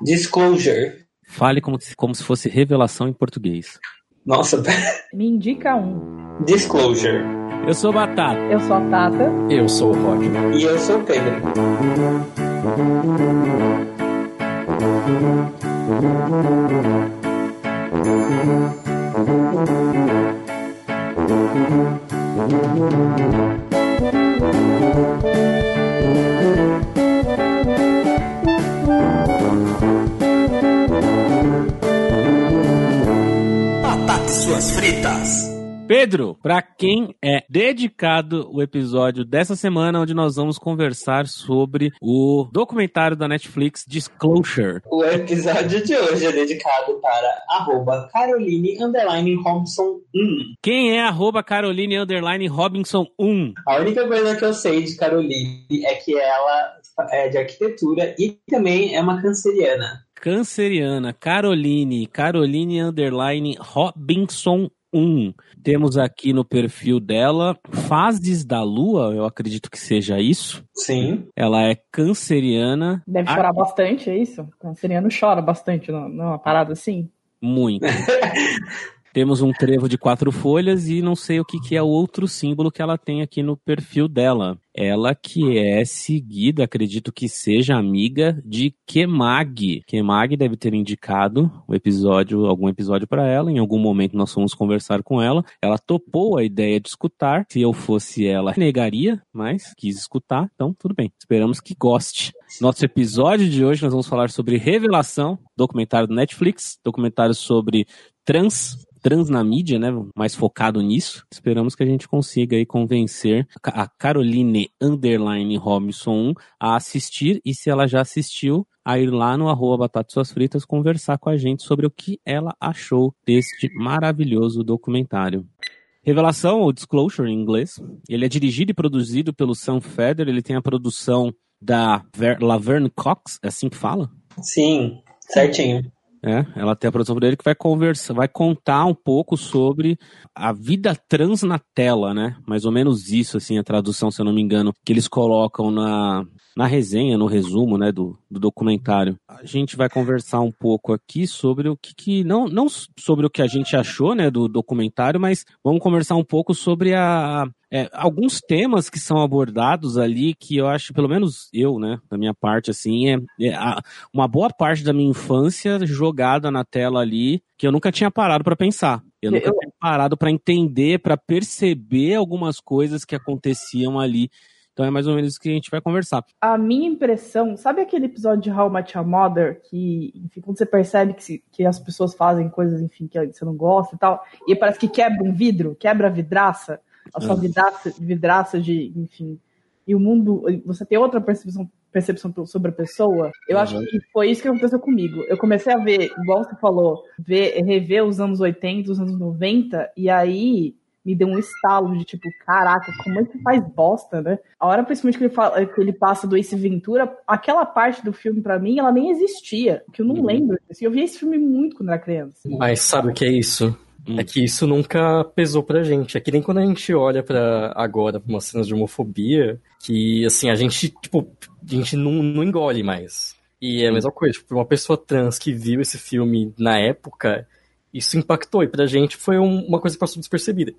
Disclosure. Fale como se, como se fosse revelação em português. Nossa, Me indica um. Disclosure. Eu sou Batata. Eu sou a Tata. Eu sou o Roger. E eu sou o Pedro. Batata suas fritas. Pedro, pra quem é dedicado o episódio dessa semana, onde nós vamos conversar sobre o documentário da Netflix Disclosure. O episódio de hoje é dedicado para arroba Caroline Underline Robson 1. Quem é arroba Caroline Underline Robinson 1? A única coisa que eu sei de Caroline é que ela é de arquitetura e também é uma canceriana. Canceriana, Caroline, Caroline Underline Robinson 1. Temos aqui no perfil dela Fases da Lua, eu acredito que seja isso. Sim. Ela é canceriana. Deve chorar bastante, é isso? Canceriano chora bastante, não, não é parada assim? Muito. Temos um trevo de quatro folhas e não sei o que, que é o outro símbolo que ela tem aqui no perfil dela. Ela que é seguida, acredito que seja amiga de Kemag. Kemag deve ter indicado o episódio, algum episódio para ela. Em algum momento nós fomos conversar com ela. Ela topou a ideia de escutar. Se eu fosse ela, negaria, mas quis escutar. Então, tudo bem. Esperamos que goste. Nosso episódio de hoje nós vamos falar sobre Revelação, documentário do Netflix, documentário sobre trans, trans na mídia, né? Mais focado nisso. Esperamos que a gente consiga aí convencer a Caroline Underline Robinson 1 a assistir e se ela já assistiu, a ir lá no arroba Batata Suas Fritas conversar com a gente sobre o que ela achou deste maravilhoso documentário. Revelação, ou Disclosure em inglês, ele é dirigido e produzido pelo Sam Feder, ele tem a produção da Ver Laverne Cox, é assim que fala? Sim, certinho. É, ela tem a produção dele que vai conversar, vai contar um pouco sobre a vida trans na tela, né? Mais ou menos isso, assim, a tradução, se eu não me engano, que eles colocam na, na resenha, no resumo, né, do, do documentário. A gente vai conversar um pouco aqui sobre o que, que não, não sobre o que a gente achou, né, do documentário, mas vamos conversar um pouco sobre a, é, alguns temas que são abordados ali que eu acho, pelo menos eu, né, da minha parte, assim, é, é a- uma boa parte da minha infância jogada na tela ali que eu nunca tinha parado para pensar. Eu nunca Eu- tinha parado para entender, para perceber algumas coisas que aconteciam ali. Então é mais ou menos isso que a gente vai conversar. A minha impressão, sabe aquele episódio de How Met Your Mother, que, enfim, quando você percebe que, se- que as pessoas fazem coisas, enfim, que você não gosta e tal, e parece que quebra um vidro, quebra a vidraça, a sua Uhum. vidraça, vidraça de, enfim, e o mundo, você tem outra percepção, percepção sobre a pessoa, eu Uhum. acho que foi isso que aconteceu comigo. Eu comecei a ver, igual você falou, ver, rever os anos 80, os anos 90, e aí me deu um estalo de tipo, caraca, como é que faz bosta, né? A hora principalmente que ele, fala, que ele passa do Ace Ventura, aquela parte do filme pra mim, ela nem existia, que eu não Uhum. lembro. Assim, eu vi esse filme muito quando era criança. Mas sabe o que é isso? Hum. É que isso nunca pesou pra gente. É que nem quando a gente olha para agora pra umas cenas de homofobia, que assim, a gente, tipo, a gente não, não engole mais. E é a mesma coisa, tipo, uma pessoa trans que viu esse filme na época, isso impactou. E pra gente foi um- uma coisa que passou despercebida.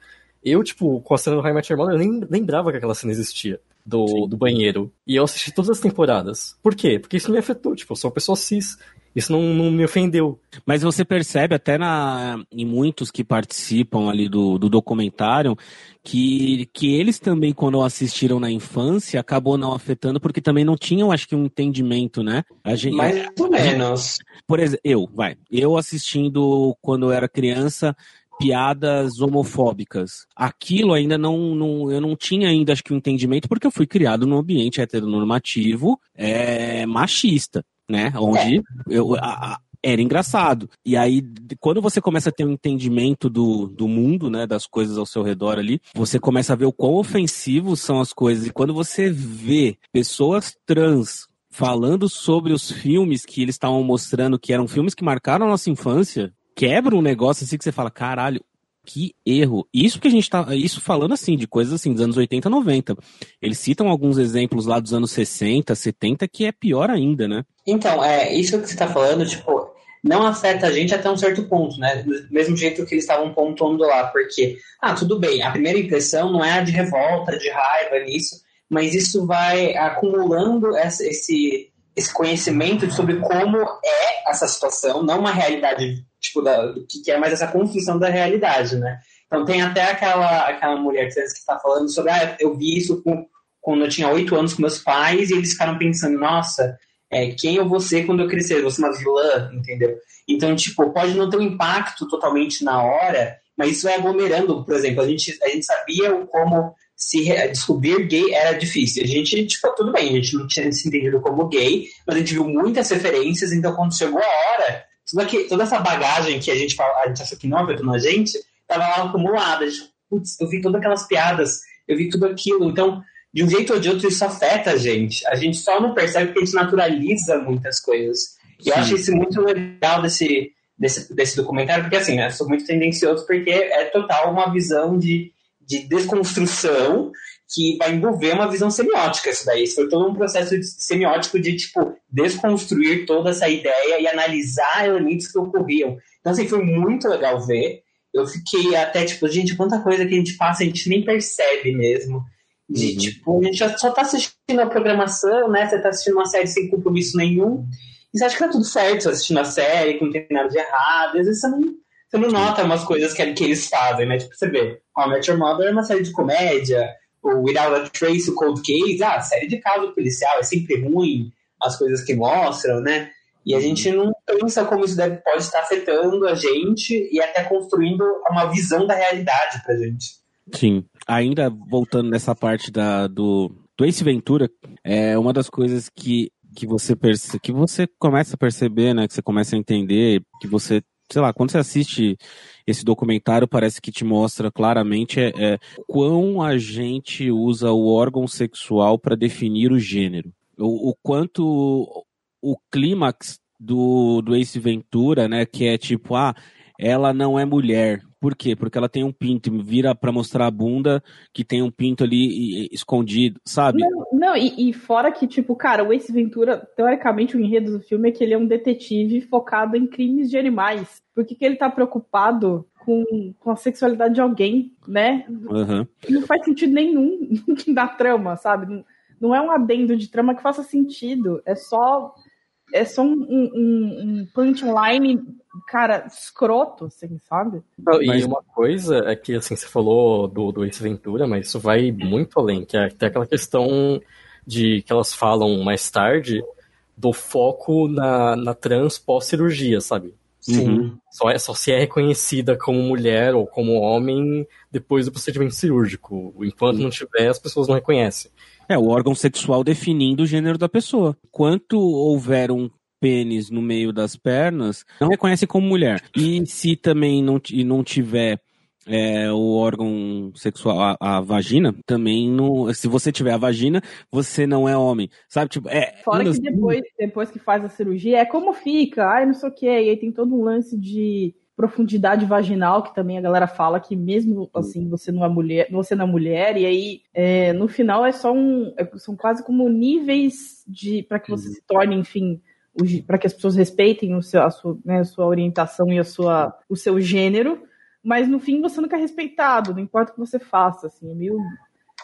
Eu, tipo, com a cena do High Match Mother, eu nem lembrava que aquela cena existia. Do, Sim. do banheiro. E eu assisti todas as temporadas. Por quê? Porque isso me afetou. Tipo, eu sou uma pessoa cis. Isso não, não me ofendeu. Mas você percebe até na, em muitos que participam ali do, do documentário que, que eles também, quando assistiram na infância, acabou não afetando porque também não tinham, acho que, um entendimento, né? A gente, Mais ou menos. por exemplo, eu, vai, eu assistindo quando eu era criança piadas homofóbicas. Aquilo ainda não, não eu não tinha ainda acho que um entendimento porque eu fui criado num ambiente heteronormativo, é, machista, né? Onde eu a- a- era engraçado. E aí, quando você começa a ter um entendimento do, do mundo, né, das coisas ao seu redor ali, você começa a ver o quão ofensivos são as coisas. E quando você vê pessoas trans falando sobre os filmes que eles estavam mostrando, que eram filmes que marcaram a nossa infância, quebra um negócio assim que você fala, caralho, Que erro. Isso que a gente tá. Isso falando assim, de coisas assim, dos anos 80, 90. Eles citam alguns exemplos lá dos anos 60, 70, que é pior ainda, né? Então, é, isso que você tá falando, tipo, não afeta a gente até um certo ponto, né? Do mesmo jeito que eles estavam pontuando lá, porque, ah, tudo bem, a primeira impressão não é a de revolta, de raiva nisso, mas isso vai acumulando essa, esse, esse conhecimento sobre como é essa situação, não uma realidade, tipo, da, do que é, mas essa construção da realidade, né? Então tem até aquela, aquela mulher que está falando sobre, ah, eu vi isso com, quando eu tinha oito anos com meus pais e eles ficaram pensando, nossa, é, quem eu vou ser quando eu crescer? Eu vou ser uma vilã, entendeu? Então, tipo, pode não ter um impacto totalmente na hora, mas isso é aglomerando, por exemplo, a gente, a gente sabia como se descobrir gay era difícil. A gente, tipo, tudo bem, a gente não tinha se entendido como gay, mas a gente viu muitas referências, então quando chegou a hora, toda, que, toda essa bagagem que a gente, a gente achou que não afetou na gente, tava lá acumulada. Putz, eu vi todas aquelas piadas, eu vi tudo aquilo, então de um jeito ou de outro isso afeta a gente. A gente só não percebe porque a gente naturaliza muitas coisas. E Sim. eu acho isso muito legal desse, desse, desse documentário, porque assim, né, eu sou muito tendencioso porque é total uma visão de, de desconstrução que vai envolver uma visão semiótica isso daí. Isso foi todo um processo semiótico de, tipo, desconstruir toda essa ideia e analisar elementos que ocorriam. Então, assim, foi muito legal ver. Eu fiquei até, tipo, gente, quanta coisa que a gente passa, a gente nem percebe mesmo. De, uhum. tipo, a gente só tá assistindo a programação, né? Você tá assistindo uma série sem compromisso nenhum. E você acha que tá tudo certo assistindo a série, que não tem nada de errado. Às vezes você não, você não nota umas coisas que, que eles fazem, né? Tipo, você vê, How I Met Your Mother é uma série de comédia, o Without a Trace, o Cold Case, ah, série de caso policial, é sempre ruim as coisas que mostram, né? E a uhum. gente não pensa como isso deve, pode estar afetando a gente e até construindo uma visão da realidade pra gente. Sim. Ainda voltando nessa parte da, do, do Ace Ventura, é uma das coisas que, que você perce, que você começa a perceber, né? Que você começa a entender, que você, sei lá, quando você assiste esse documentário, parece que te mostra claramente é, é quão a gente usa o órgão sexual para definir o gênero. O, o quanto o clímax do, do Ace Ventura, né? Que é tipo, ah, ela não é mulher. Por quê? Porque ela tem um pinto, vira para mostrar a bunda que tem um pinto ali escondido, sabe? Não, não e, e, fora que, tipo, cara, o Ace Ventura, teoricamente, o enredo do filme é que ele é um detetive focado em crimes de animais. Por que, que ele tá preocupado com, com a sexualidade de alguém, né? Uhum. Não faz sentido nenhum da trama, sabe? Não é um adendo de trama que faça sentido. É só é só um, um, um punchline, cara, escroto, assim, sabe? e mas... uma coisa é que, assim, você falou do, do Ace Ventura, mas isso vai muito além, que é até aquela questão de que elas falam mais tarde do foco na, na trans pós-cirurgia, sabe? Sim. Uhum. Só, é, só se é reconhecida como mulher ou como homem depois do procedimento cirúrgico. Enquanto não tiver, as pessoas não reconhecem. É, o órgão sexual definindo o gênero da pessoa. Quanto houver um pênis no meio das pernas, não reconhece como mulher. E se também não, não tiver é, o órgão sexual, a, a, vagina, também não. Se você tiver a vagina, você não é homem. Sabe? Tipo, é. Fora que depois, depois que faz a cirurgia, é como fica, ai, não sei o que. E aí tem todo um lance de profundidade vaginal, que também a galera fala que mesmo assim você não é mulher, você não é mulher, e aí é, no final é só um. É, são quase como níveis de. para que você uhum. se torne, enfim, para que as pessoas respeitem o seu, a, sua, né, a sua orientação e a sua, o seu gênero, mas no fim você nunca é respeitado, não importa o que você faça, assim, é meio.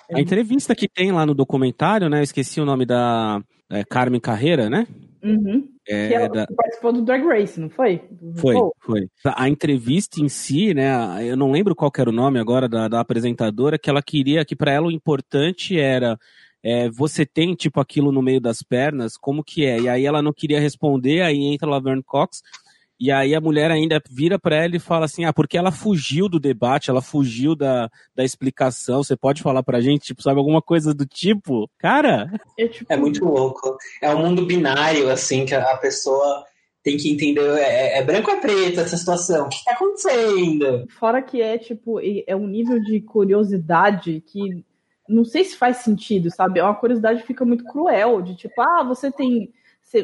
É a entrevista que tem lá no documentário, né? Eu esqueci o nome da é, Carmen Carreira, né? Uhum. É, que ela da... participou do Drag Race, não foi? Foi, foi. A entrevista em si, né? Eu não lembro qual era o nome agora da, da apresentadora, que ela queria que para ela o importante era é, você tem tipo aquilo no meio das pernas, como que é? E aí ela não queria responder, aí entra a Laverne Cox e aí a mulher ainda vira para ela e fala assim: ah, porque ela fugiu do debate, ela fugiu da, da explicação. Você pode falar pra gente, tipo, sabe, alguma coisa do tipo? Cara. É, tipo... é muito louco. É um mundo binário, assim, que a pessoa tem que entender. É, é branco ou é preto essa situação? O que tá acontecendo? Fora que é, tipo, é um nível de curiosidade que não sei se faz sentido, sabe? É uma curiosidade que fica muito cruel, de tipo, ah, você tem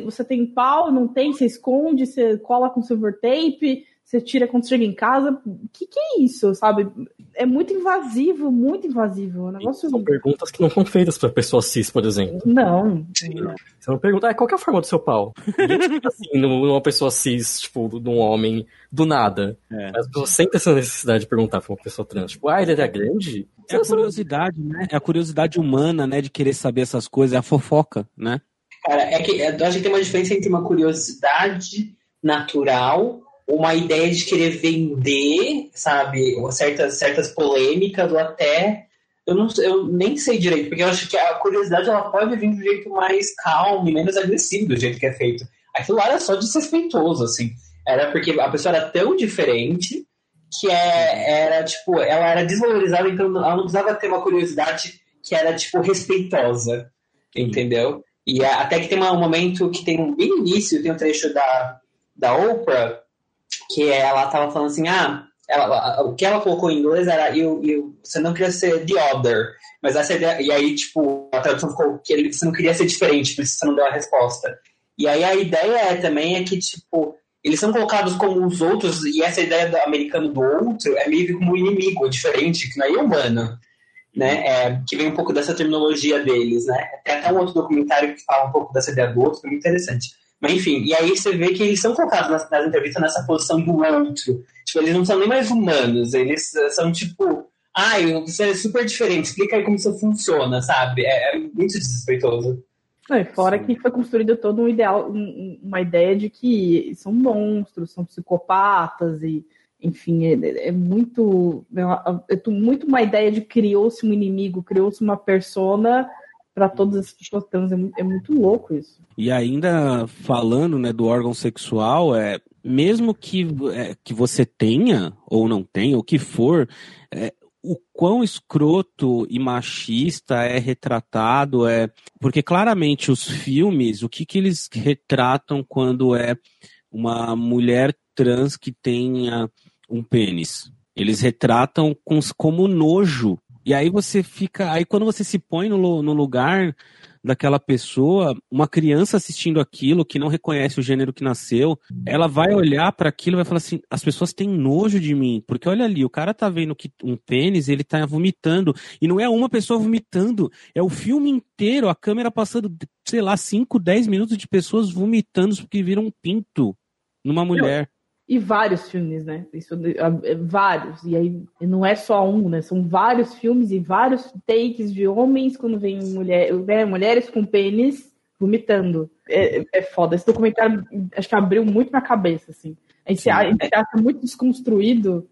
você tem pau, não tem, você esconde, você cola com silver tape, você tira quando chega em casa. O que, que é isso, sabe? É muito invasivo, muito invasivo. É um negócio... São perguntas que não são feitas pra pessoa cis, por exemplo. Não. Você não pergunta, ah, qual que é a forma do seu pau? Assim, numa pessoa cis, tipo, de um homem, do nada. É. As pessoas sentem essa necessidade de perguntar pra uma pessoa trans. Tipo, ah, ele era grande? É a curiosidade, né? É a curiosidade humana, né? De querer saber essas coisas, é a fofoca, né? Cara, é que a gente tem uma diferença entre uma curiosidade natural, uma ideia de querer vender, sabe, certas, certas polêmicas ou até. Eu, não, eu nem sei direito, porque eu acho que a curiosidade ela pode vir de um jeito mais calmo e menos agressivo do jeito que é feito. Aquilo lá era só desrespeitoso, assim. Era porque a pessoa era tão diferente que é, era, tipo, ela era desvalorizada, então ela não precisava ter uma curiosidade que era, tipo, respeitosa. Entendeu? E a- até que tem um momento que tem um bem início, tem um trecho da, da Oprah, que ela tava falando assim, ah, ela- o que ela colocou em inglês era you, you, você não queria ser the other. Mas essa ideia, e aí, tipo, a tradução ficou que ele- você não queria ser diferente, por isso você não deu a resposta. E aí a ideia é, também é que, tipo, eles são colocados como os outros, e essa ideia do americano do outro é meio que como um inimigo diferente, que não é humano né? É, que vem um pouco dessa terminologia deles, né? Tem até um outro documentário que fala um pouco dessa ideia do outro, que é muito interessante. Mas enfim, e aí você vê que eles são colocados nas, nas entrevistas nessa posição do outro. Tipo, eles não são nem mais humanos, eles eh, são tipo, ai, você é super diferente, explica aí como isso funciona, sabe? É, é muito desrespeitoso. Não, e fora que foi construído todo um ideal, um- uma ideia de que são monstros, são psicopatas e, enfim, é, é muito, é é tu- muito uma ideia de criou-se um inimigo, criou-se uma persona para todas as pessoas trans. É, é muito louco isso. E ainda falando né, do órgão sexual, é, mesmo que, é, que você tenha ou não tenha, o que for, é, o quão escroto e machista é retratado, é porque claramente os filmes, o que, que eles retratam quando é uma mulher trans que tenha um pênis? Eles retratam com, como nojo. E aí você fica. Aí quando você se põe no, no lugar daquela pessoa, uma criança assistindo aquilo que não reconhece o gênero que nasceu, ela vai olhar para aquilo e vai falar assim: as pessoas têm nojo de mim, porque olha ali, o cara tá vendo que um pênis, ele tá vomitando, e não é uma pessoa vomitando, é o filme inteiro, a câmera passando, sei lá, 5, 10 minutos de pessoas vomitando porque viram um pinto numa mulher. E vários filmes, né? Isso, é, vários. E aí não é só um, né? São vários filmes e vários takes de homens quando vem mulher, né, mulheres com pênis vomitando. É, é foda. Esse documentário acho que abriu muito na cabeça, assim. A gente, a gente acha muito desconstruído,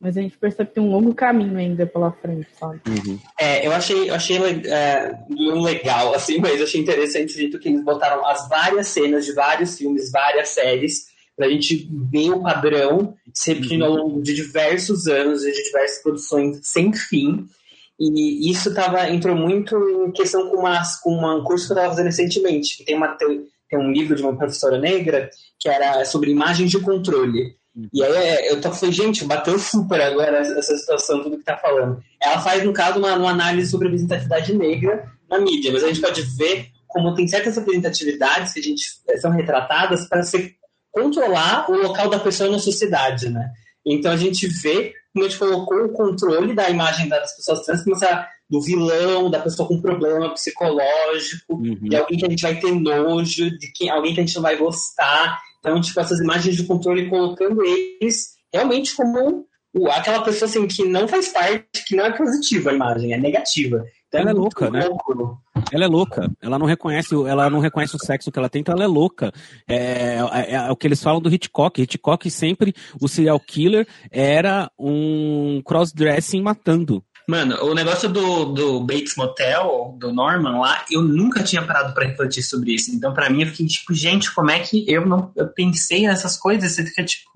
mas a gente percebe que tem um longo caminho ainda pela frente, sabe? Uhum. É, eu achei, eu achei é, não legal, assim, mas achei interessante o jeito que eles botaram as várias cenas de vários filmes, várias séries, pra gente ver o padrão se repetindo ao longo de diversos anos e de diversas produções sem fim. E isso tava, entrou muito em questão com, umas, com uma- um curso que eu estava fazendo recentemente, que tem, uma, tem tem um livro de uma professora negra que era sobre imagens de controle. E aí é, eu falei, gente, bateu super agora essa situação, tudo que tá falando. Ela faz, no caso, uma, uma análise sobre a representatividade negra na mídia, mas a gente pode ver como tem certas representatividades que a gente eh, são retratadas para se controlar o local da pessoa na sociedade, né? Então a gente vê como a gente colocou o controle da imagem das pessoas trans, começar do vilão, da pessoa com problema psicológico, Uhum. de alguém que a gente vai ter nojo, de quem, alguém que a gente não vai gostar. Então, tipo, essas imagens de controle colocando eles realmente como aquela pessoa assim, que não faz parte, que não é positiva a imagem, é negativa. Então, Ela é muito louca, né? louco. Ela é louca. Ela não reconhece, o- ela não reconhece o sexo que ela tem, então ela é louca. É, é- é o que eles falam do Hitchcock. Hitchcock sempre, o serial killer era um cross-dressing matando. Mano, o negócio do, do Bates Motel, do Norman lá, eu nunca tinha parado pra refletir sobre isso. Então, pra mim, eu fiquei tipo, gente, como é que eu não eu pensei nessas coisas? Você fica tipo,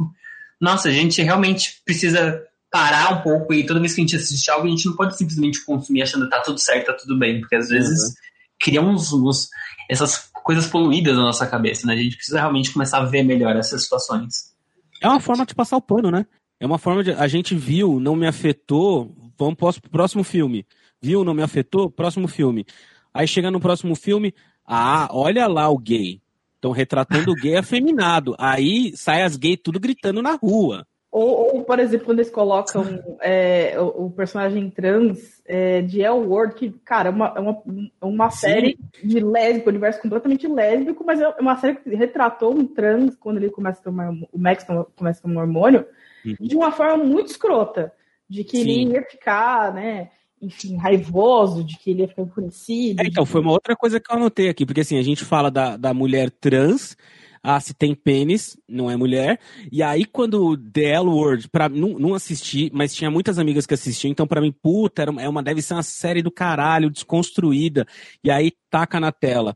nossa, a gente realmente precisa parar um pouco e toda vez que a gente assiste algo, a gente não pode simplesmente consumir achando que tá tudo certo, tá tudo bem, porque às vezes cria uns, uns- essas coisas poluídas na nossa cabeça, né? A gente precisa realmente começar a ver melhor essas situações. É uma forma de passar o pano, né? É uma forma de. A gente viu, não me afetou, vamos pro próximo filme. Viu, não me afetou, próximo filme. Aí chega no próximo filme, ah, olha lá o gay. Estão retratando o gay afeminado. Aí sai as gays tudo gritando na rua. Ou, ou, por exemplo, quando eles colocam é, o, o, personagem trans é, de El World, que, cara, é uma, é uma, uma série de lésbico, universo completamente lésbico, mas é uma série que retratou um trans quando ele começa a tomar, o Max começa a tomar hormônio, uhum. de uma forma muito escrota. De que Sim. ele ia ficar, né? Enfim, raivoso, de que ele ia ficar enfurecido. É, então, foi uma outra coisa que eu anotei aqui, porque assim, a gente fala da, da mulher trans, ah, se tem pênis, não é mulher. E aí, quando The L Word, pra, não, não assisti, mas tinha muitas amigas que assistiam, então para mim, puta, era, é uma, deve ser uma série do caralho, desconstruída. E aí, taca na tela.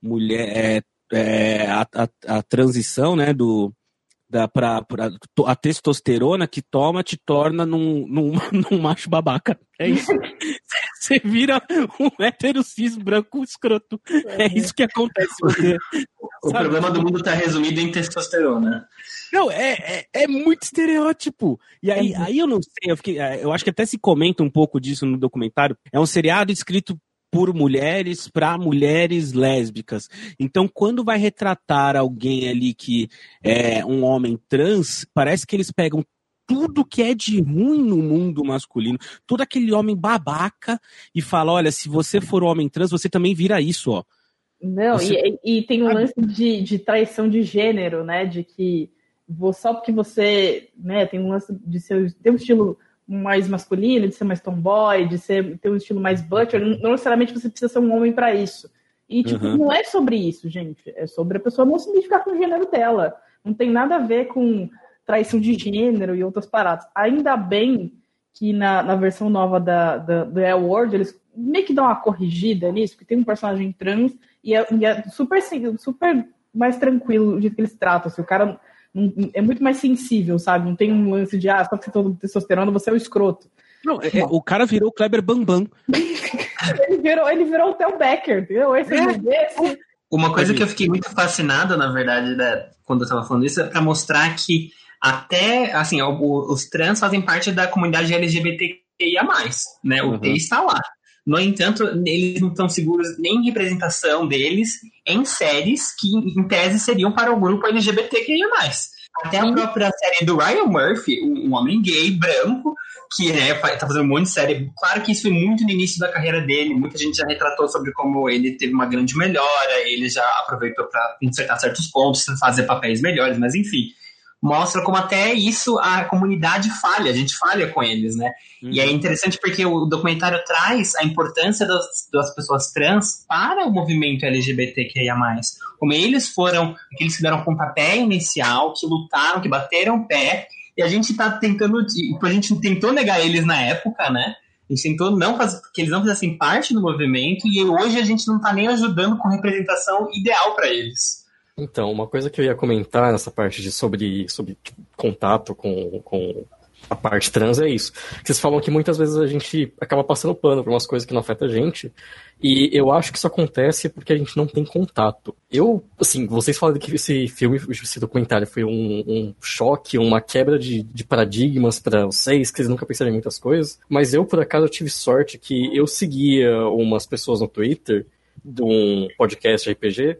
Mulher, é, é a, a, a transição, né, do, da, pra, pra, a testosterona que toma te torna num, num, num macho babaca. É isso. Você vira um hétero cis branco escroto. É isso que acontece. Você, o sabe? problema do mundo está resumido em testosterona. Não, é, é, é, muito estereótipo. E aí, aí eu não sei, eu, fiquei, eu acho que até se comenta um pouco disso no documentário. É um seriado escrito por mulheres para mulheres lésbicas. Então, quando vai retratar alguém ali que é um homem trans, parece que eles pegam tudo que é de ruim no mundo masculino, todo aquele homem babaca e fala, olha, se você for homem trans, você também vira isso, ó. Não, você... e, e, tem um lance de, de traição de gênero, né? De que só porque você né, tem um lance de ser, ter um estilo mais masculino, de ser mais tomboy, de ser, ter um estilo mais butcher, não necessariamente você precisa ser um homem para isso. E, tipo, uhum. não é sobre isso, gente. É sobre a pessoa não se identificar com o gênero dela. Não tem nada a ver com traição de gênero e outras paradas. Ainda bem que na, na versão nova da, da, do L World, eles meio que dão uma corrigida nisso, porque tem um personagem trans e é, e é super, super mais tranquilo o jeito que eles tratam. Assim, o cara é muito mais sensível, sabe? Não tem um lance de, ah, só que você todo testosterona, você é o escroto. Não, é, é, o cara virou o Kleber Bambam. ele, virou, ele virou o Theo Becker, entendeu? Esse é. Uma coisa que eu fiquei muito fascinada, na verdade, né, quando eu tava falando isso, é pra mostrar que até, assim, os trans fazem parte da comunidade LGBTQIA+, né? O uhum. T está lá. No entanto, eles não estão seguros nem em representação deles em séries que, em tese, seriam para o grupo LGBTQIA+. Até a própria série do Ryan Murphy, um homem gay, branco, que né, tá fazendo um monte de série. Claro que isso foi muito no início da carreira dele. Muita gente já retratou sobre como ele teve uma grande melhora, ele já aproveitou para consertar certos pontos, fazer papéis melhores, mas enfim mostra como até isso a comunidade falha, a gente falha com eles, né? Uhum. E é uhum. interessante porque o documentário traz a importância das, das pessoas trans para o movimento LGBTQIA+. Como eles foram aqueles que deram pontapé inicial, que lutaram, que bateram pé, e a gente tá tentando, a gente tentou negar eles na época, né? A gente tentou não fazer, que eles não fizessem parte do movimento, e hoje a gente não tá nem ajudando com representação ideal para eles. Então, uma coisa que eu ia comentar nessa parte de sobre, sobre tipo, contato com, com a parte trans é isso. Vocês falam que muitas vezes a gente acaba passando pano por umas coisas que não afetam a gente. E eu acho que isso acontece porque a gente não tem contato. Eu, assim, vocês falam que esse filme, esse documentário foi um, um choque, uma quebra de, de paradigmas para vocês, que vocês nunca pensaram em muitas coisas. Mas eu, por acaso, tive sorte que eu seguia umas pessoas no Twitter de um podcast RPG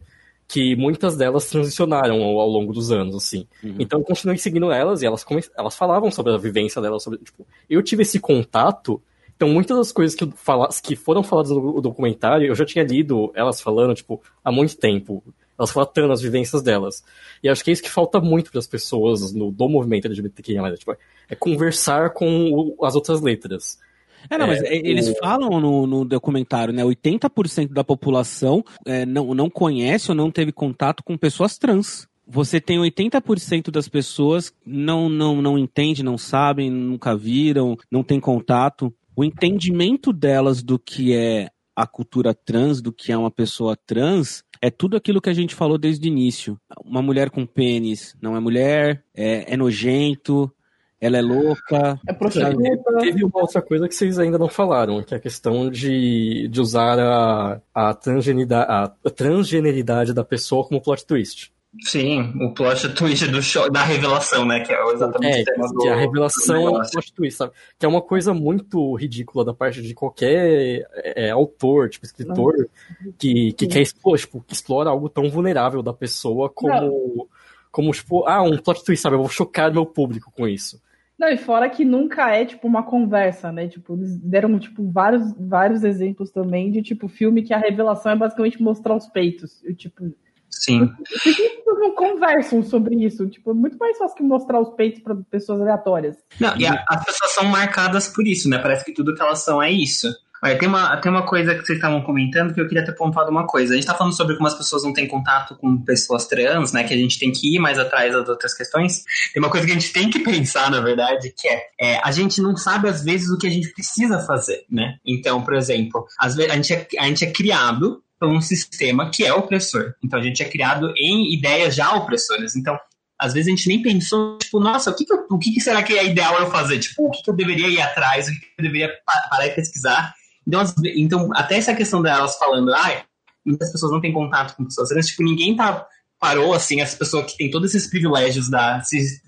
que muitas delas transicionaram ao, ao longo dos anos, assim. Uhum. Então eu continuei seguindo elas e elas, elas falavam sobre a vivência delas, sobre, tipo, eu tive esse contato, então muitas das coisas que, fala, que foram faladas no documentário, eu já tinha lido elas falando, tipo, há muito tempo. Elas relatando as vivências delas. E acho que é isso que falta muito para as pessoas no, do movimento LGBTQIA+, tipo, é conversar com o, as outras letras. É, não, mas é, eles o... falam no, no, documentário, né? 80% da população é, não, não conhece ou não teve contato com pessoas trans. Você tem 80% das pessoas não, não, não entende, não sabem, nunca viram, não tem contato. O entendimento delas do que é a cultura trans, do que é uma pessoa trans, é tudo aquilo que a gente falou desde o início. Uma mulher com pênis não é mulher, é, é nojento, ela é louca. É prostituta. Teve uma outra coisa que vocês ainda não falaram, que é a questão de, de usar a, a, transgeneridade, a transgeneridade da pessoa como plot twist. Sim, o plot twist do show, da revelação, né? Que é exatamente É, o tema do, que a revelação do é um plot twist, sabe? Que é uma coisa muito ridícula da parte de qualquer é, autor, tipo, escritor, que, que Sim. quer expor, tipo, que explora algo tão vulnerável da pessoa como, como, tipo, ah, um plot twist, sabe? Eu vou chocar meu público com isso. Não, e fora que nunca é, tipo, uma conversa, né? Tipo, eles deram, tipo, vários, vários exemplos também de, tipo, filme que a revelação é basicamente mostrar os peitos. E, tipo, Sim. por que pessoas não conversam sobre isso? Tipo, é muito mais fácil que mostrar os peitos para pessoas aleatórias. Não, e a- as pessoas são marcadas por isso, né? Parece que tudo que elas são é isso. Olha, tem uma, tem uma coisa que vocês estavam comentando que eu queria ter pontuado uma coisa. A gente tá falando sobre como as pessoas não têm contato com pessoas trans, né? Que a gente tem que ir mais atrás das outras questões. Tem uma coisa que a gente tem que pensar, na verdade, que é, é, a gente não sabe, às vezes, o que a gente precisa fazer, né? Então, por exemplo, às vezes, a, gente é, a gente é criado por um sistema que é opressor. Então, a gente é criado em ideias já opressoras. Então, às vezes a gente nem pensou, tipo, nossa, o que, que, o que, que será que é ideal eu fazer? Tipo, o que, que eu deveria ir atrás? O que, eu deveria pa- parar e pesquisar? Então, ve- então, até essa questão delas falando, ah, muitas pessoas não têm contato com pessoas trans, tipo, ninguém tá, parou, assim, essa pessoa que tem todos esses privilégios da,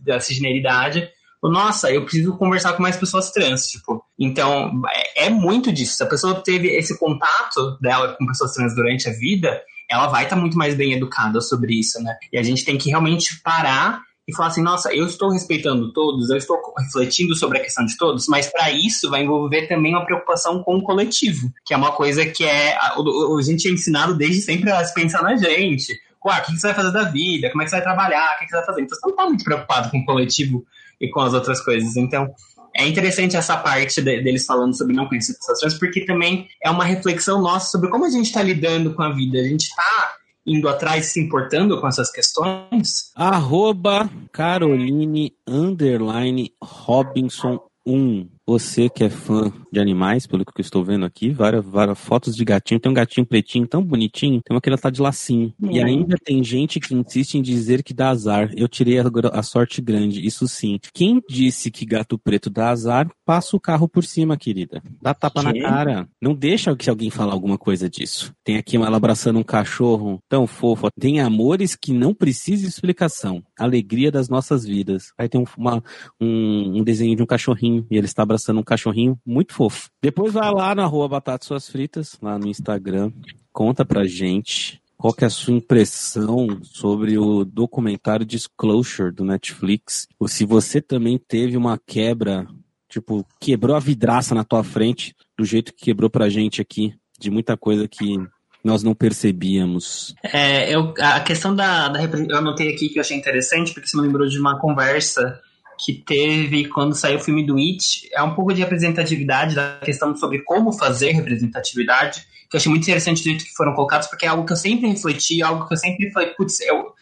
da cisgeneridade, nossa, eu preciso conversar com mais pessoas trans, tipo. Então, é, é muito disso. Se a pessoa teve esse contato dela com pessoas trans durante a vida, ela vai estar muito mais bem educada sobre isso, né? E a gente tem que realmente parar e falar assim, nossa, eu estou respeitando todos, eu estou refletindo sobre a questão de todos, mas para isso vai envolver também uma preocupação com o coletivo, que é uma coisa que é a, a gente é ensinado desde sempre a se pensar na gente. Ué, o que você vai fazer da vida? Como é que você vai trabalhar? O que você vai fazer? Então você não está muito preocupado com o coletivo e com as outras coisas. Então, é interessante essa parte de- deles falando sobre não conhecer trans, porque também é uma reflexão nossa sobre como a gente está lidando com a vida. A gente está indo atrás se importando com essas questões. Arroba Caroline underline Robinson 1. Você que é fã de animais, pelo que eu estou vendo aqui, várias, várias fotos de gatinho. Tem um gatinho pretinho tão bonitinho, tem uma que ela tá de lacinho. E Hum. ainda tem gente que insiste em dizer que dá azar. Eu tirei a, a sorte grande, isso sim. Quem disse que gato preto dá azar, passa o carro por cima, querida. Dá tapa na Quê? cara. Não deixa que alguém falar alguma coisa disso. Tem aqui ela abraçando um cachorro tão fofo. Tem amores que não precisam de explicação. Alegria das nossas vidas. Aí tem um, uma- um, um desenho de um cachorrinho e ele está abraçando um cachorrinho muito fofo. Depois vai lá na rua Batata Suas Fritas, lá no Instagram. Conta pra gente qual que é a sua impressão sobre o documentário Disclosure do Netflix. Ou se você também teve uma quebra, tipo, quebrou a vidraça na tua frente, do jeito que quebrou pra gente aqui, de muita coisa que nós não percebíamos. É, eu, a questão da, da Eu anotei aqui que eu achei interessante, porque você me lembrou de uma conversa que teve quando saiu o filme do It. É um pouco de representatividade, da questão sobre como fazer representatividade, que eu achei muito interessante do jeito que foram colocados, porque é algo que eu sempre refleti, algo que eu sempre falei, putz, eu,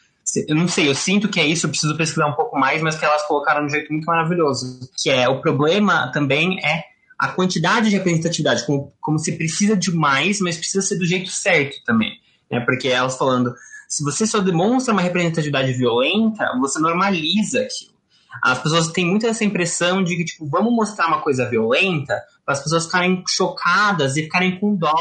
eu não sei, eu sinto que é isso, eu preciso pesquisar um pouco mais, mas que elas colocaram de um jeito muito maravilhoso. Que é, o problema também é a quantidade de representatividade, como, como se precisa de mais, mas precisa ser do jeito certo também. Né? Porque elas falando, se você só demonstra uma representatividade violenta, você normaliza aquilo. As pessoas têm muito essa impressão de que, tipo, vamos mostrar uma coisa violenta para as pessoas ficarem chocadas e ficarem com dó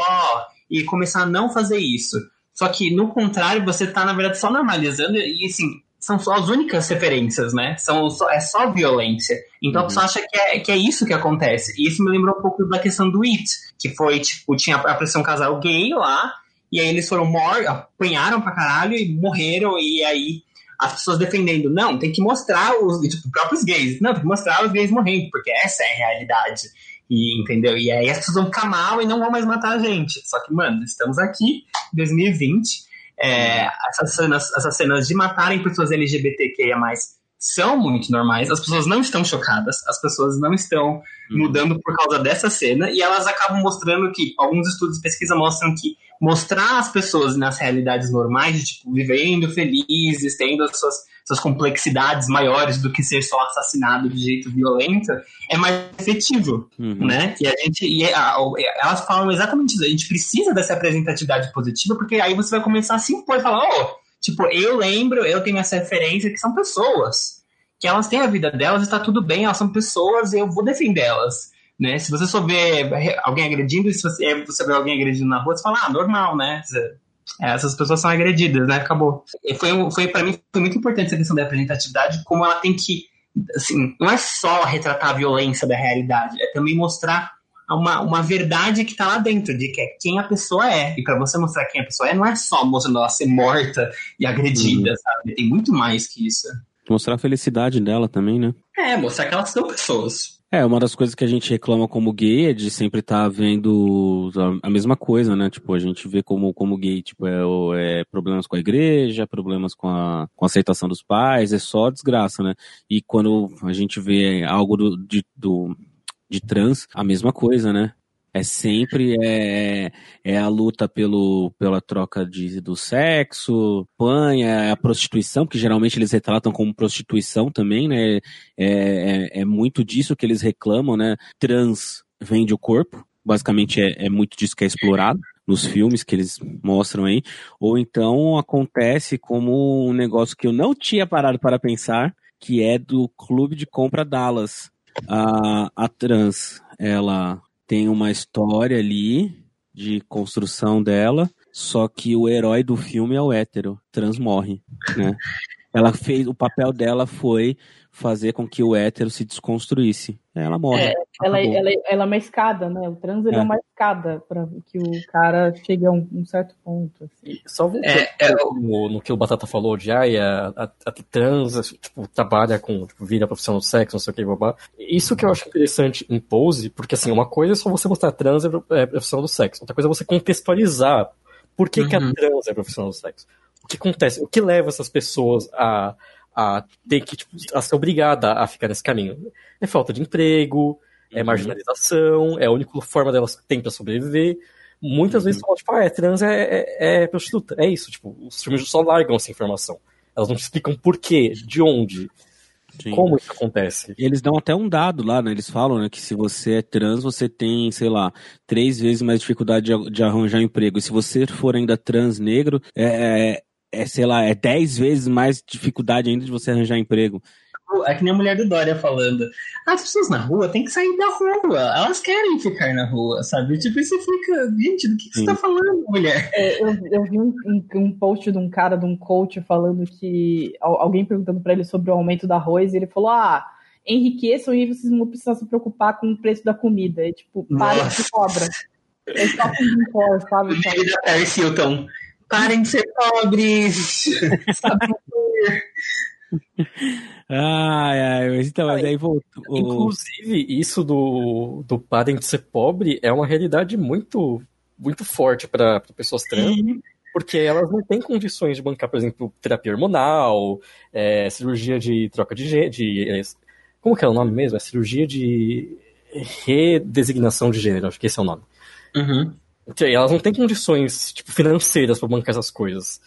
e começar a não fazer isso. Só que, no contrário, você tá, na verdade, só normalizando e, assim, são só as únicas referências, né? São só, é só violência. Então Uhum. a pessoa acha que é, que é isso que acontece. E isso me lembrou um pouco da questão do It, que foi, tipo, tinha apareceu um casal gay lá, e aí eles foram mor apanharam pra caralho e morreram, e aí as pessoas defendendo, não, tem que mostrar os tipo, próprios gays. Não, tem que mostrar os gays morrendo, porque essa é a realidade. E, entendeu? E aí as pessoas vão ficar mal e não vão mais matar a gente. Só que, mano, estamos aqui, em 2020. É, essas, cenas, essas cenas de matarem pessoas LGBTQIA, são muito normais. As pessoas não estão chocadas, as pessoas não estão mudando por causa dessa cena, e elas acabam mostrando que, alguns estudos de pesquisa mostram que mostrar as pessoas nas realidades normais, tipo, vivendo felizes, tendo as suas, suas complexidades maiores do que ser só assassinado de jeito violento, é mais efetivo Uhum. né? E a gente, e a- a- elas falam exatamente isso. A gente precisa dessa representatividade positiva, porque aí você vai começar a se impor e falar, oh, tipo, eu lembro, eu tenho essa referência que são pessoas, que elas têm a vida delas, está tudo bem, elas são pessoas, e eu vou defender elas. Né? Se você só vê alguém agredindo, se você, você vê alguém agredindo na rua, você fala, ah, normal, né? É, essas pessoas são agredidas, né? Acabou. E foi, foi para mim foi muito importante essa questão da representatividade, como ela tem que, assim, não é só retratar a violência da realidade, é também mostrar uma, uma verdade que tá lá dentro, de que é quem a pessoa é. E para você mostrar quem a pessoa é, não é só mostrando ela ser morta e agredida, uhum. sabe? Tem muito mais que isso. Mostrar a felicidade dela também, né? É, mostrar que elas são pessoas. É, uma das coisas que a gente reclama como gay é de sempre estar tá vendo a, mesma coisa, né? Tipo, a gente vê como, como gay, tipo, é, é, problemas com a igreja, problemas com a, com a aceitação dos pais, é só desgraça, né? E quando a gente vê algo do, de, do, de trans, a mesma coisa, né? É sempre é, é a luta pelo, pela troca de, do sexo, panha, é a prostituição, que geralmente eles retratam como prostituição também, né? É, é, é muito disso que eles reclamam, né? Trans vende o corpo, basicamente é, é muito disso que é explorado nos filmes que eles mostram aí, ou então acontece como um negócio que eu não tinha parado para pensar, que é do clube de compra Dallas. A, a trans, ela tem uma história ali de construção dela, só que o herói do filme é o hétero, trans morre, né? Ela fez, o papel dela foi fazer com que o hétero se desconstruísse. Ela morre. É, ela, ela, ela, é uma escada, né? O trans é. é uma escada para que o cara chegue a um, um certo ponto. Assim. Só é, é, no, no, que o Batata falou de ai, a, a, a trans tipo, trabalha com, tipo, vira profissão do sexo, não sei o que, babá. Isso que eu acho interessante em pose, porque assim, uma coisa é só você mostrar trans é profissão do sexo, outra coisa é você contextualizar por que, uhum. que a uhum. trans é profissão do sexo. O que acontece? O que leva essas pessoas a a ter que, tipo, a ser obrigada a ficar nesse caminho. É falta de emprego, é uhum. é marginalização, é a única forma delas que tem para sobreviver. Muitas uhum. vezes falam, tipo, ah, é trans, é, é, é, prostituta. É isso, tipo, os filmes só largam essa informação. Elas não explicam por quê, de onde. Sim. Como isso acontece? Eles dão até um dado lá, né? Eles falam né, que se você é trans, você tem, sei lá, três vezes mais dificuldade de, de arranjar emprego. E se você for ainda trans negro, é, é é, sei lá, é 10 vezes mais dificuldade ainda de você arranjar emprego. É que nem a mulher do Dória falando. As pessoas na rua têm que sair da rua. Elas querem ficar na rua, sabe? Tipo, e você fica, gente, do que, que você tá falando, mulher? É, eu, eu, vi um, um, post de um cara, de um coach, falando que. Alguém perguntando para ele sobre o aumento do arroz, e ele falou: ah, enriqueçam e vocês não vão precisar se preocupar com o preço da comida. É tipo, para de cobra. É só com imposto, sabe? Paris Hilton. Parem de ser pobres! ai, ai, mas então, mas aí voltou. Inclusive, isso do, do parem de ser pobre é uma realidade muito, muito forte para pessoas trans. Porque elas não têm condições de bancar, por exemplo, terapia hormonal, é, cirurgia de troca de, gênero. De, como que é o nome mesmo? É cirurgia de redesignação de gênero, acho que esse é o nome. Uhum. Elas não têm condições tipo, financeiras para bancar essas coisas.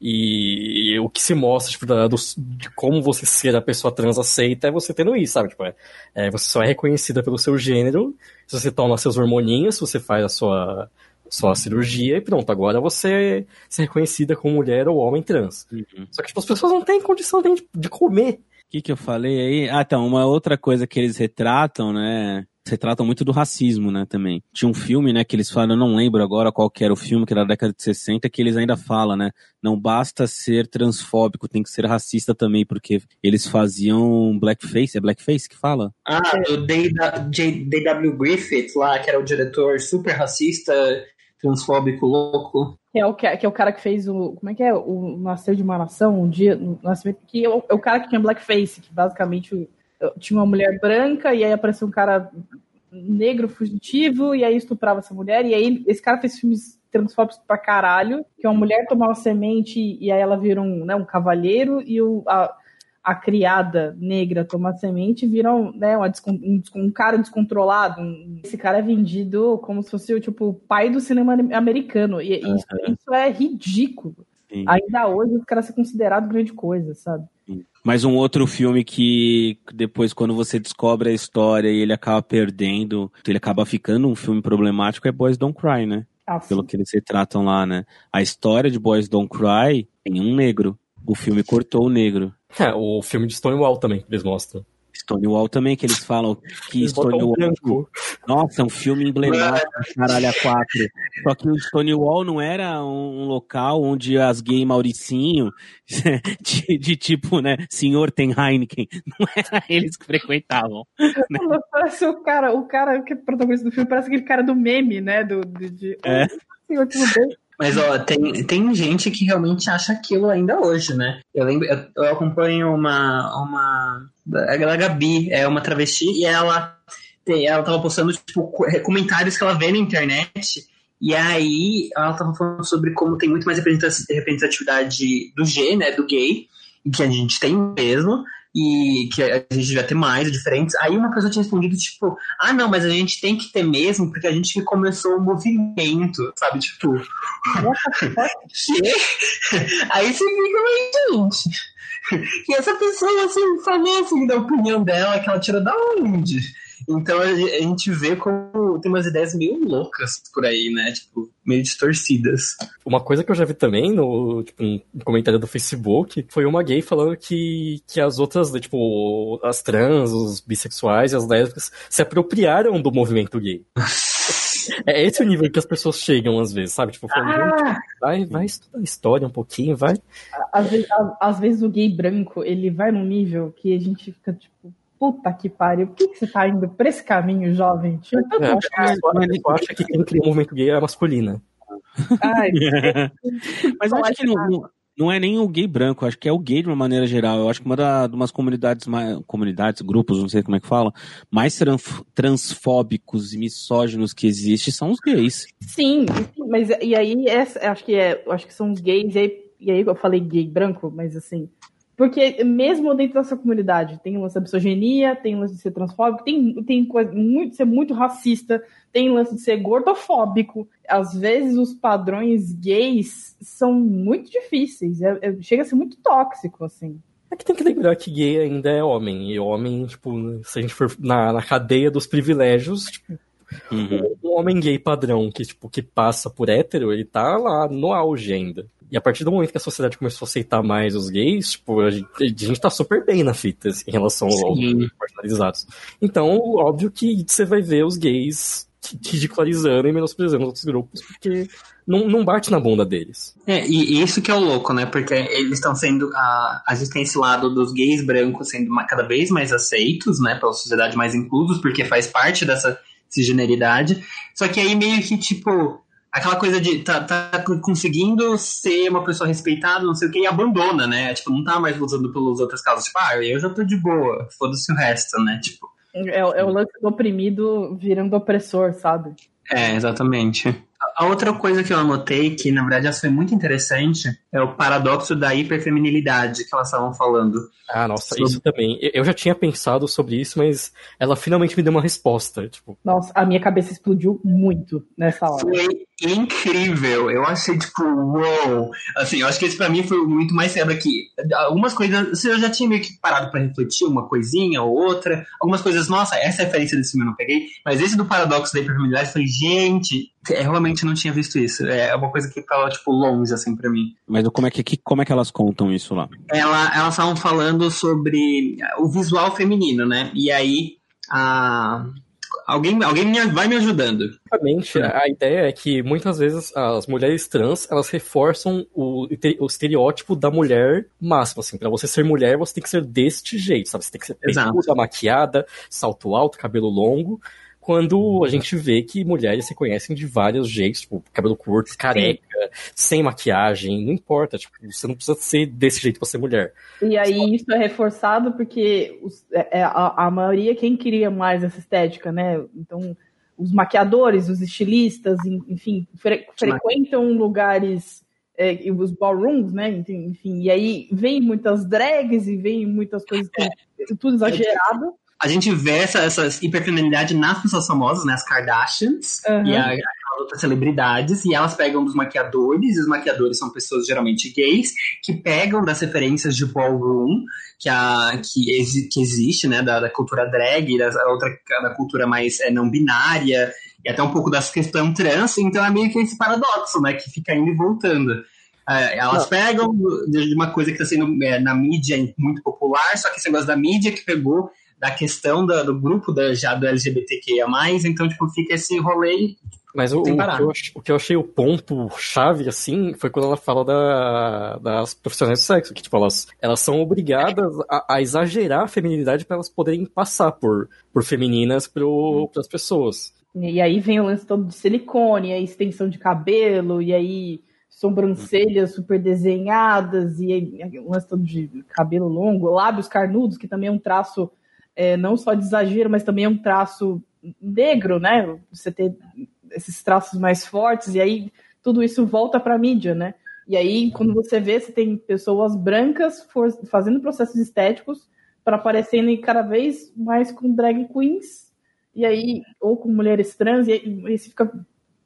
E, e o que se mostra tipo, da, do, de como você ser a pessoa trans aceita é você tendo isso, sabe? Tipo, é, é, você só é reconhecida pelo seu gênero, se você toma seus hormoninhos, se você faz a sua, sua cirurgia e pronto, agora você é reconhecida como mulher ou homem trans. Uhum. Só que tipo, as pessoas não têm condição de, de comer. O que, que eu falei aí? Ah, então, uma outra coisa que eles retratam, né? Retratam muito do racismo, né, também. Tinha um filme, né, que eles falam, eu não lembro agora qual que era o filme, que era da década de 60, que eles ainda falam, né, não basta ser transfóbico, tem que ser racista também, porque eles faziam blackface, é blackface que fala? Ah, o D.W. Griffith lá, que era o diretor super racista, transfóbico, louco. Que é, o, que, é o cara que fez o. Como é que é? O Nascer de uma Nação, um dia. Nascimento, que é o, é o cara que tinha blackface, que basicamente tinha uma mulher branca e aí apareceu um cara negro fugitivo e aí estuprava essa mulher e aí esse cara fez filmes transfóbicos pra caralho, que uma mulher tomava semente e aí ela vira um, né, um cavalheiro e o, a, a criada negra toma semente e vira um, né, uma, um, um, cara descontrolado. Um, esse cara é vendido como se fosse tipo, o pai do cinema americano. E isso, uhum. isso é ridículo. Sim. Ainda hoje os caras são considerados grande coisa, sabe? Mas um outro filme que depois, quando você descobre a história e ele acaba perdendo, ele acaba ficando um filme problemático, é Boys Don't Cry, né? Ah, Pelo que eles retratam lá, né? A história de Boys Don't Cry tem um negro. O filme cortou o negro. É, o filme de Stonewall também, que eles mostram. Stonewall também, que eles falam que Eles Stonewall. Nossa, é um filme emblemático, caralho, a quatro. Só que o Stonewall não era um, local onde as gay Mauricinho, de, de tipo, né, senhor tem Heineken, não era eles que frequentavam. Parece o cara, o cara que é protagonista do filme, parece aquele cara do meme, né? Do, de, de... É. Senhor, tudo bem? Mas, ó, tem, tem gente que realmente acha aquilo ainda hoje, né? Eu lembro, eu, eu acompanho uma, uma, a Gabi, é uma travesti, e ela, ela tava postando, tipo, co- comentários que ela vê na internet, e aí ela tava falando sobre como tem muito mais representa- representatividade do G, né, do gay, que a gente tem mesmo, e que a gente devia ter mais, diferentes. Aí uma pessoa tinha respondido, tipo, ah, não, mas a gente tem que ter mesmo, porque a gente que começou o movimento, sabe? Tipo, Aí você fica, mas gente. E essa pessoa, assim, falou assim da opinião dela, que ela tira da onde? Então a gente vê como tem umas ideias meio loucas por aí, né? Tipo, meio distorcidas. Uma coisa que eu já vi também no tipo, um comentário do Facebook foi uma gay falando que, que as outras, né, tipo, as trans, os bissexuais e as lésbicas se apropriaram do movimento gay. É esse o nível que as pessoas chegam às vezes, sabe? Tipo, falando, gente, Ah, vai, vai estudar história um pouquinho, vai. às vezes, às vezes o gay branco, ele vai num nível que a gente fica tipo, puta que pariu, por que, que você tá indo pra esse caminho, jovem? Tipo, É, a pessoa a pessoa acha que quem cria o movimento gay é masculina. ai, Mas eu acho que não, não, é nem o gay branco, acho que é o gay de uma maneira geral. Eu acho que uma da, de umas comunidades, mais, comunidades, grupos, não sei como é que fala, mais tran- transfóbicos e misóginos que existe são os gays. Sim, mas e aí essa, acho que é, acho que são os gays e aí, e aí eu falei gay branco, mas assim, porque mesmo dentro dessa comunidade tem o lance da misoginia, tem o lance de ser transfóbico, tem tem coisa muito de ser muito racista, tem o lance de ser gordofóbico. Às vezes os padrões gays são muito difíceis, é- é- chega a ser muito tóxico assim. É que tem que lembrar que gay ainda é homem. E homem, tipo, se a gente for na, na cadeia dos privilégios, tipo, Uhum. o homem gay padrão que, tipo, que passa por hétero, ele tá lá no auge ainda. E a partir do momento que a sociedade começou a aceitar mais os gays, tipo, a gente, a gente tá super bem na fita assim, em relação aos Sim. marginalizados. Então, óbvio que você vai ver os gays ridicularizando e menosprezando os outros grupos, porque não, não bate na bunda deles. É, e isso que é o louco, né? Porque eles estão sendo. A, a gente tem esse lado dos gays brancos sendo cada vez mais aceitos, né? Pela sociedade mais inclusos, porque faz parte dessa cisgeneridade. Só que aí meio que, tipo, aquela coisa de tá, tá conseguindo ser uma pessoa respeitada, não sei o que, e abandona, né? Tipo, não tá mais lutando pelos outros casos. Tipo, ah, eu já tô de boa, foda-se o resto, né? Tipo, É, é o lance do oprimido virando opressor, sabe? é, exatamente. A- outra coisa que eu anotei, que na verdade essa foi muito interessante, é o paradoxo da hiperfeminilidade que elas estavam falando. Ah, nossa, Sobre- isso também. Eu- Eu já tinha pensado sobre isso, mas ela finalmente me deu uma resposta. Tipo, Nossa, a minha cabeça explodiu muito nessa hora. Foi incrível. Eu achei, tipo, uou. Assim, eu acho que esse pra mim foi muito mais quebra que algumas coisas, assim, eu já tinha meio que parado pra refletir uma coisinha ou outra. Algumas coisas, nossa, essa referência desse filme eu não peguei. Mas esse do paradoxo da hiperfeminilidade, eu falei, gente, eu realmente não tinha visto isso. É uma coisa que tava, tipo, longe, assim, pra mim. Mas como é que, que- como é que elas contam isso lá? ela, elas estavam falando sobre o visual feminino, né? E aí, a... alguém, alguém vai me ajudando. basicamente, a ideia é que muitas vezes as mulheres trans, elas reforçam o, o estereótipo da mulher máxima, assim. Pra você ser mulher, você tem que ser deste jeito, sabe? Você tem que ser peituda, maquiada, salto alto, cabelo longo. Quando a gente vê que mulheres se conhecem de vários jeitos, tipo, cabelo curto, careca, sem maquiagem, não importa, tipo, você não precisa ser desse jeito pra ser mulher. E aí isso é reforçado porque os- é- é a, a maioria quem queria mais essa estética, né? Então, os maquiadores, os estilistas, en- enfim, fre- frequentam lugares, é, e os ballrooms, né? Enfim, e aí vem muitas drags e vem muitas coisas, que- tudo exagerado. A gente vê essa, essa hiperfeminilidade nas pessoas famosas, né? As Kardashians Aham. e a- aquelas outras celebridades, e elas pegam dos maquiadores, e os maquiadores são pessoas geralmente gays, que pegam das referências de ballroom, que, a, que, exi- que existe, né? Da, da cultura drag, da outra da cultura mais é, não binária, e até um pouco das questão trans, então é meio que esse paradoxo, né? Que fica indo e voltando. É, elas pegam de de uma coisa que está sendo é, na mídia muito popular, só que esse negócio da mídia que pegou da questão da, do grupo da, já do LGBTQIA+, então, tipo, fica esse rolê mas o, o, que eu, o, que eu, achei o ponto chave, assim, foi quando ela fala da, das profissionais de sexo, que, tipo, elas, elas são obrigadas a, a exagerar a feminilidade para elas poderem passar por, por femininas para as pessoas. E aí vem o lance todo de silicone, a extensão de cabelo, e aí sobrancelhas super desenhadas, e aí, o lance todo de cabelo longo, lábios carnudos, que também é um traço é, não só de exagero, mas também é um traço negro, né? Você ter esses traços mais fortes, e aí tudo isso volta para a mídia, né? E aí, quando você vê, você tem pessoas brancas for, fazendo processos estéticos para aparecerem cada vez mais com drag queens, e aí, ou com mulheres trans, e aí você fica,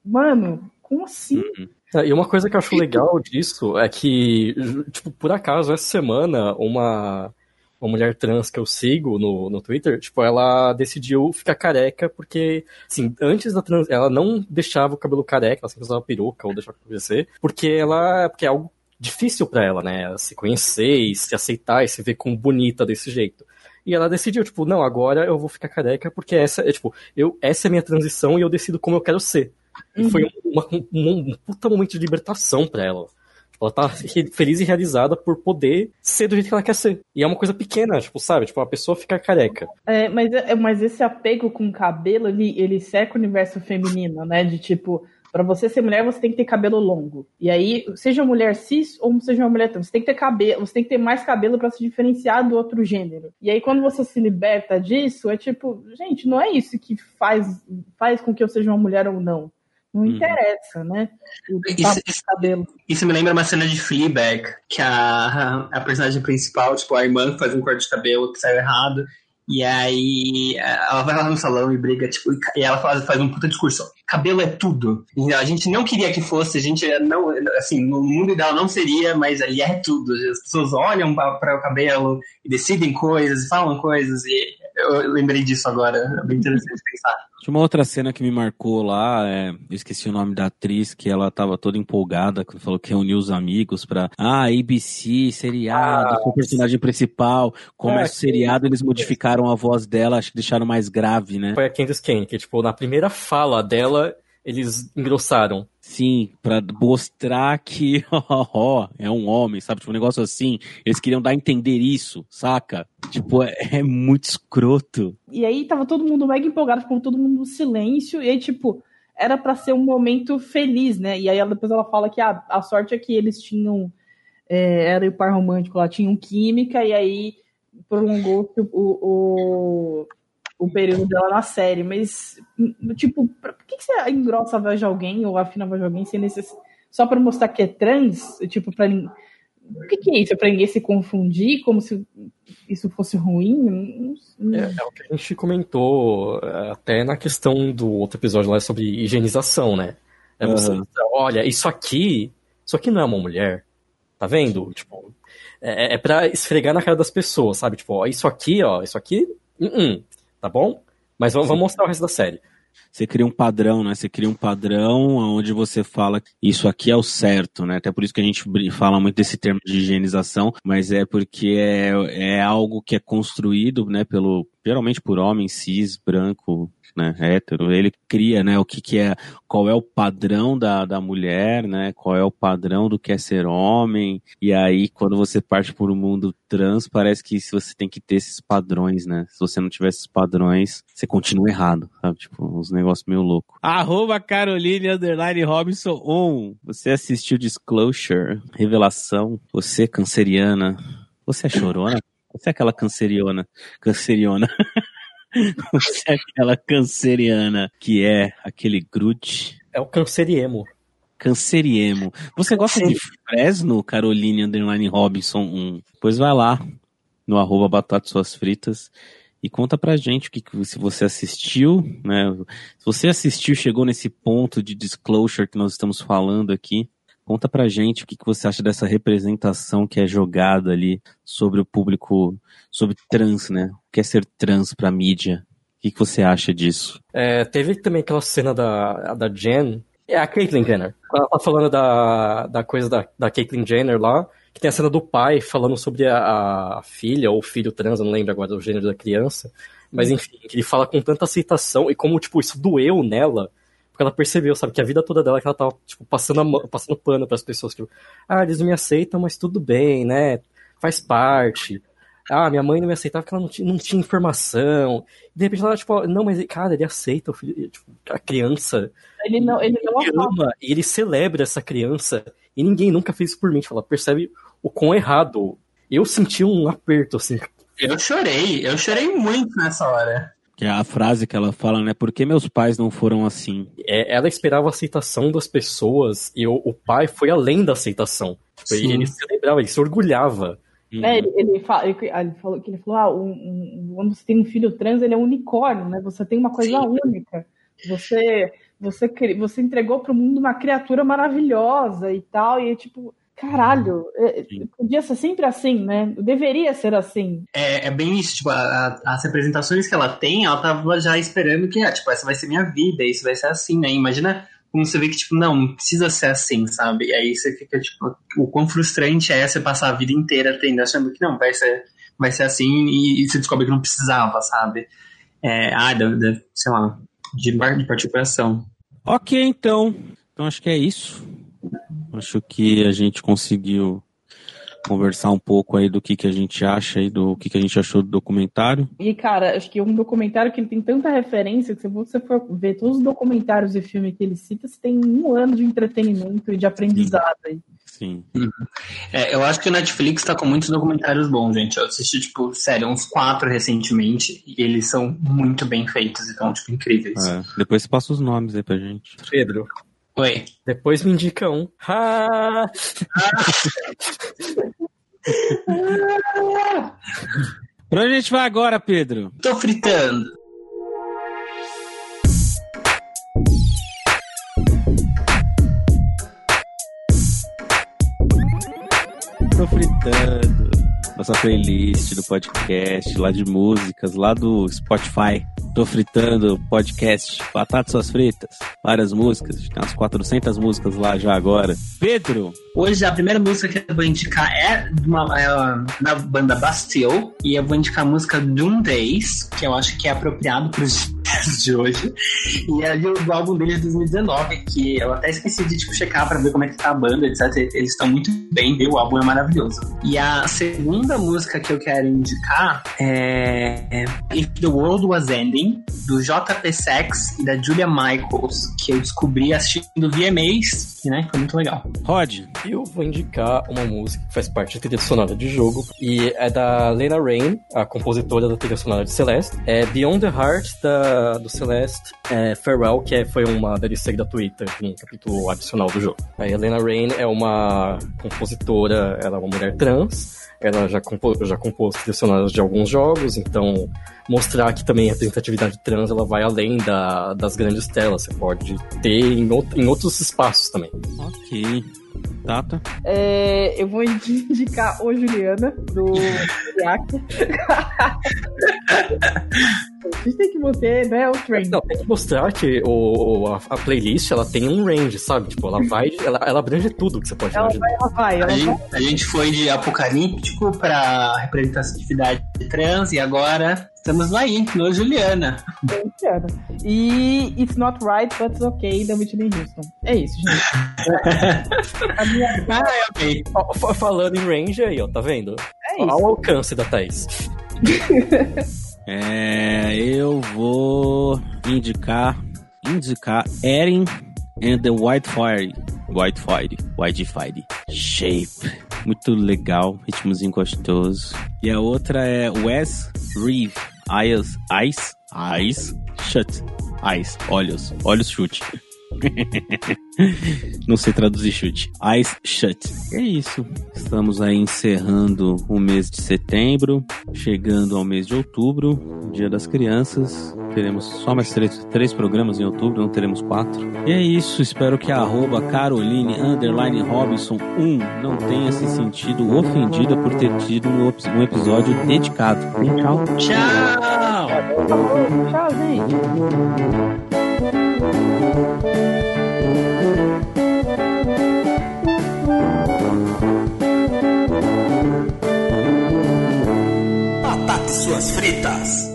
mano, como assim? Uhum. É, e uma coisa que eu acho legal disso é que, tipo, por acaso, essa semana, uma uma mulher trans que eu sigo no, no Twitter, tipo, ela decidiu ficar careca porque, assim, antes da trans, ela não deixava o cabelo careca, ela sempre usava peruca ou deixava crescer, porque ela, porque é algo difícil para ela, né, se conhecer e se aceitar e se ver como bonita desse jeito. E ela decidiu, tipo, não, agora eu vou ficar careca porque essa é, tipo, eu, essa é a minha transição e eu decido como eu quero ser. Uhum. E foi um, uma, um, um puta momento de libertação para ela. Ela tá feliz e realizada por poder ser do jeito que ela quer ser. E é uma coisa pequena, tipo, sabe? Tipo, a pessoa ficar careca. É, mas, é, mas esse apego com o cabelo, ele, ele seca o universo feminino, né? De tipo, para você ser mulher, você tem que ter cabelo longo. E aí, seja mulher cis ou seja uma mulher trans, você tem que ter cabelo, você tem que ter mais cabelo para se diferenciar do outro gênero. E aí, quando você se liberta disso, é tipo, gente, não é isso que faz, faz com que eu seja uma mulher ou não. Não uhum. interessa, né? Isso, isso, cabelo. isso me lembra uma cena de Fleabag, que a, a personagem principal, tipo, a irmã faz um corte de cabelo que saiu errado, e aí ela vai lá no salão e briga, tipo, e ela faz, faz um puta discurso. Cabelo é tudo. A gente não queria que fosse, a gente não, assim, no mundo ideal não seria, mas ali é tudo. As pessoas olham para o cabelo e decidem coisas, falam coisas, e eu lembrei disso agora. É bem interessante pensar. Tinha uma outra cena que me marcou lá, é, eu esqueci o nome da atriz, que ela tava toda empolgada, que falou que reuniu os amigos pra, ah, ABC, seriado, ah, o personagem principal, começa é, o seriado, eles modificaram a voz dela, acho que deixaram mais grave, né? Foi a Candice Kane, que tipo, na primeira fala dela, eles engrossaram. Sim, para mostrar que ó, é um homem, sabe? Tipo, um negócio assim. Eles queriam dar a entender isso, saca? Tipo, é, é muito escroto. E aí tava todo mundo mega empolgado, ficou todo mundo no silêncio, e aí, tipo, era para ser um momento feliz, né? E aí ela, depois ela fala que ah, a sorte é que eles tinham. É, era o par romântico lá, tinham química, e aí prolongou o, o, o período dela na série, mas, tipo, por que, que você engrossa a voz de alguém ou afina a voz de alguém sem necess... só para mostrar que é trans? Tipo, para o que, que, é isso? É pra ninguém se confundir, como se isso fosse ruim? É, é, o que a gente comentou é, até na questão do outro episódio lá sobre higienização, né? É você, uhum. olha, isso aqui, isso aqui não é uma mulher, tá vendo? Tipo, é, é pra esfregar na cara das pessoas, sabe? Tipo, ó, isso aqui, ó, isso aqui, uh -uh tá bom? Mas vamos, vamos mostrar o resto da série. Você cria um padrão, né? Você cria um padrão onde você fala isso aqui é o certo, né? Até por isso que a gente fala muito desse termo de higienização, mas é porque é, é algo que é construído, né, pelo, geralmente por homem cis, branco, né, hétero, ele cria, né, o que que é, qual é o padrão da, da mulher, né, qual é o padrão do que é ser homem, e aí quando você parte por um mundo trans, parece que você tem que ter esses padrões, né, se você não tiver esses padrões, você continua errado, sabe, tipo, uns negócios meio loucos. Arroba Caroline Underline Robinson 1, você assistiu Disclosure, Revelação, você canceriana, você é chorona? Você é aquela canceriona, canceriona. Você é aquela canceriana que é aquele grude. É o canceriemo. Canceriemo. Você gosta de Fresno, Caroline Underline Robinson 1? Pois vai lá no arroba batata suas fritas e conta pra gente o que, se você assistiu, né? Se você assistiu, chegou nesse ponto de disclosure que nós estamos falando aqui, conta pra gente o que, que você acha dessa representação que é jogada ali sobre o público, sobre trans, né? O que é ser trans pra mídia? O que, que você acha disso? É, teve também aquela cena da, da Jen, é a Caitlyn Jenner. Ela tá falando da, da coisa da, da Caitlyn Jenner lá, que tem a cena do pai falando sobre a, a filha ou o filho trans, eu não lembro agora do gênero da criança, mas enfim, que ele fala com tanta aceitação e como, tipo, isso doeu nela, porque ela percebeu, sabe, que a vida toda dela que ela tava, tipo, passando, a, passando pano para as pessoas, tipo, ah, eles não me aceitam, mas tudo bem, né, faz parte. Ah, minha mãe não me aceitava porque ela não tinha, não tinha informação. De repente ela, tipo, não, mas, cara, ele aceita o filho, tipo, a criança. Ele não, ele não ele ama, e ele celebra essa criança, e ninguém nunca fez isso por mim. Tipo, ela percebe o quão errado. Eu senti um aperto, assim, Eu chorei, eu chorei muito nessa hora. Que é a frase que ela fala, né? Por que meus pais não foram assim? É, ela esperava a aceitação das pessoas e o, o pai foi além da aceitação. Ele, ele celebrava, ele se orgulhava. É, ele, ele, fala, ele, ele falou que ele falou, ah, um, um, quando você tem um filho trans, ele é um unicórnio, né? Você tem uma coisa Sim. única. Você, você, você entregou para o mundo uma criatura maravilhosa e tal, e tipo, caralho, é, Sim. podia ser sempre assim, né? Deveria ser assim. É, é bem isso, tipo, a- a- as representações que ela tem, ela tava já esperando que, ah, tipo, essa vai ser minha vida, isso vai ser assim, né? Imagina como você vê que, tipo, não, não precisa ser assim, sabe? E aí você fica, tipo, o quão frustrante é você passar a vida inteira tendo, achando que não, vai ser, vai ser assim, e, e você descobre que não precisava, sabe? É, ah, dá- dá- sei lá, de, de partir o coração. Ok, então. Então acho que é isso. Acho que a gente conseguiu conversar um pouco aí do que, que a gente acha aí, do que, que a gente achou do documentário. E, cara, acho que é um documentário que ele tem tanta referência que se você for ver todos os documentários e filmes que ele cita, você tem um ano de entretenimento e de aprendizado aí. Sim. É, eu acho que o Netflix tá com muitos documentários bons, gente. Eu assisti, tipo, sério, uns quatro recentemente, e eles são muito bem feitos, então, tipo, incríveis. É, depois você passa os nomes aí pra gente. Pedro, Oi. depois me indica um. Ah, Pra onde a gente vai agora, Pedro? Tô fritando. Tô fritando. Nossa playlist do podcast, lá de músicas, lá do Spotify. Tô fritando podcast, batatas suas fritas, várias músicas, tem umas 400 músicas lá já agora. Pedro, Hoje a primeira música que eu vou indicar é, uma, é da banda Bastille, e eu vou indicar a música Doom Days, que eu acho que é apropriado para os dias de hoje. E é do, do álbum deles de 2019, que eu até esqueci de tipo, checar para ver como é que tá a banda, etc. Eles estão muito bem, viu? O álbum é maravilhoso. E a segunda música que eu quero indicar é, é If the World Was Ending, do JP Sex e da Julia Michaels, que eu descobri assistindo VMAs, que né, foi muito legal. Rod, eu vou indicar uma música que faz parte da trilha sonora de jogo e é da Lena Rain, a compositora da trilha sonora de Celeste. É Beyond the Heart da, do Celeste, é Farewell, que é, foi uma DLC gratuita em capítulo adicional do jogo. A Lena Rain é uma compositora, ela é uma mulher trans. Ela já, compô, já compôs trilhas de alguns jogos, então mostrar que também a representatividade trans ela vai além da, das grandes telas. Você pode ter em, out- em outros espaços também. ok. Tata, É, eu vou indicar o Juliana, do Yak. A gente tem que manter né, o trend. Não, tem que mostrar que o, a, a playlist ela tem um range, sabe? Tipo, ela vai. Ela, ela abrange tudo que você pode Ela imaginar. vai, ela vai, ela A vai. gente, a gente foi de apocalíptico pra representatividade trans e agora estamos lá aí, no Juliana. Juliana. E It's Not Right, But It's Okay, da Whitney Houston. É isso, gente. A minha Ah, fa- Falando em range aí, ó, tá vendo? é Olha isso. o alcance da Thaís. é, eu vou indicar, indicar Eren and the White Fire. White Fire, White Fire. Shape. Muito legal, ritmozinho gostoso. E a outra é Wes Reeve. Eyes, eyes, eyes, shut. Eyes, olhos, olhos chute. Não sei traduzir chute. Eyes shut. É isso. Estamos aí encerrando o mês de setembro, chegando ao mês de outubro, Dia das Crianças. Teremos só mais três, três programas em outubro, não teremos quatro. E é isso. Espero que a arroba Caroline underline Robinson 1 não tenha se sentido ofendida por ter tido um, um episódio dedicado. Tchau. Tchau! Tchau, gente. Batatas suas fritas.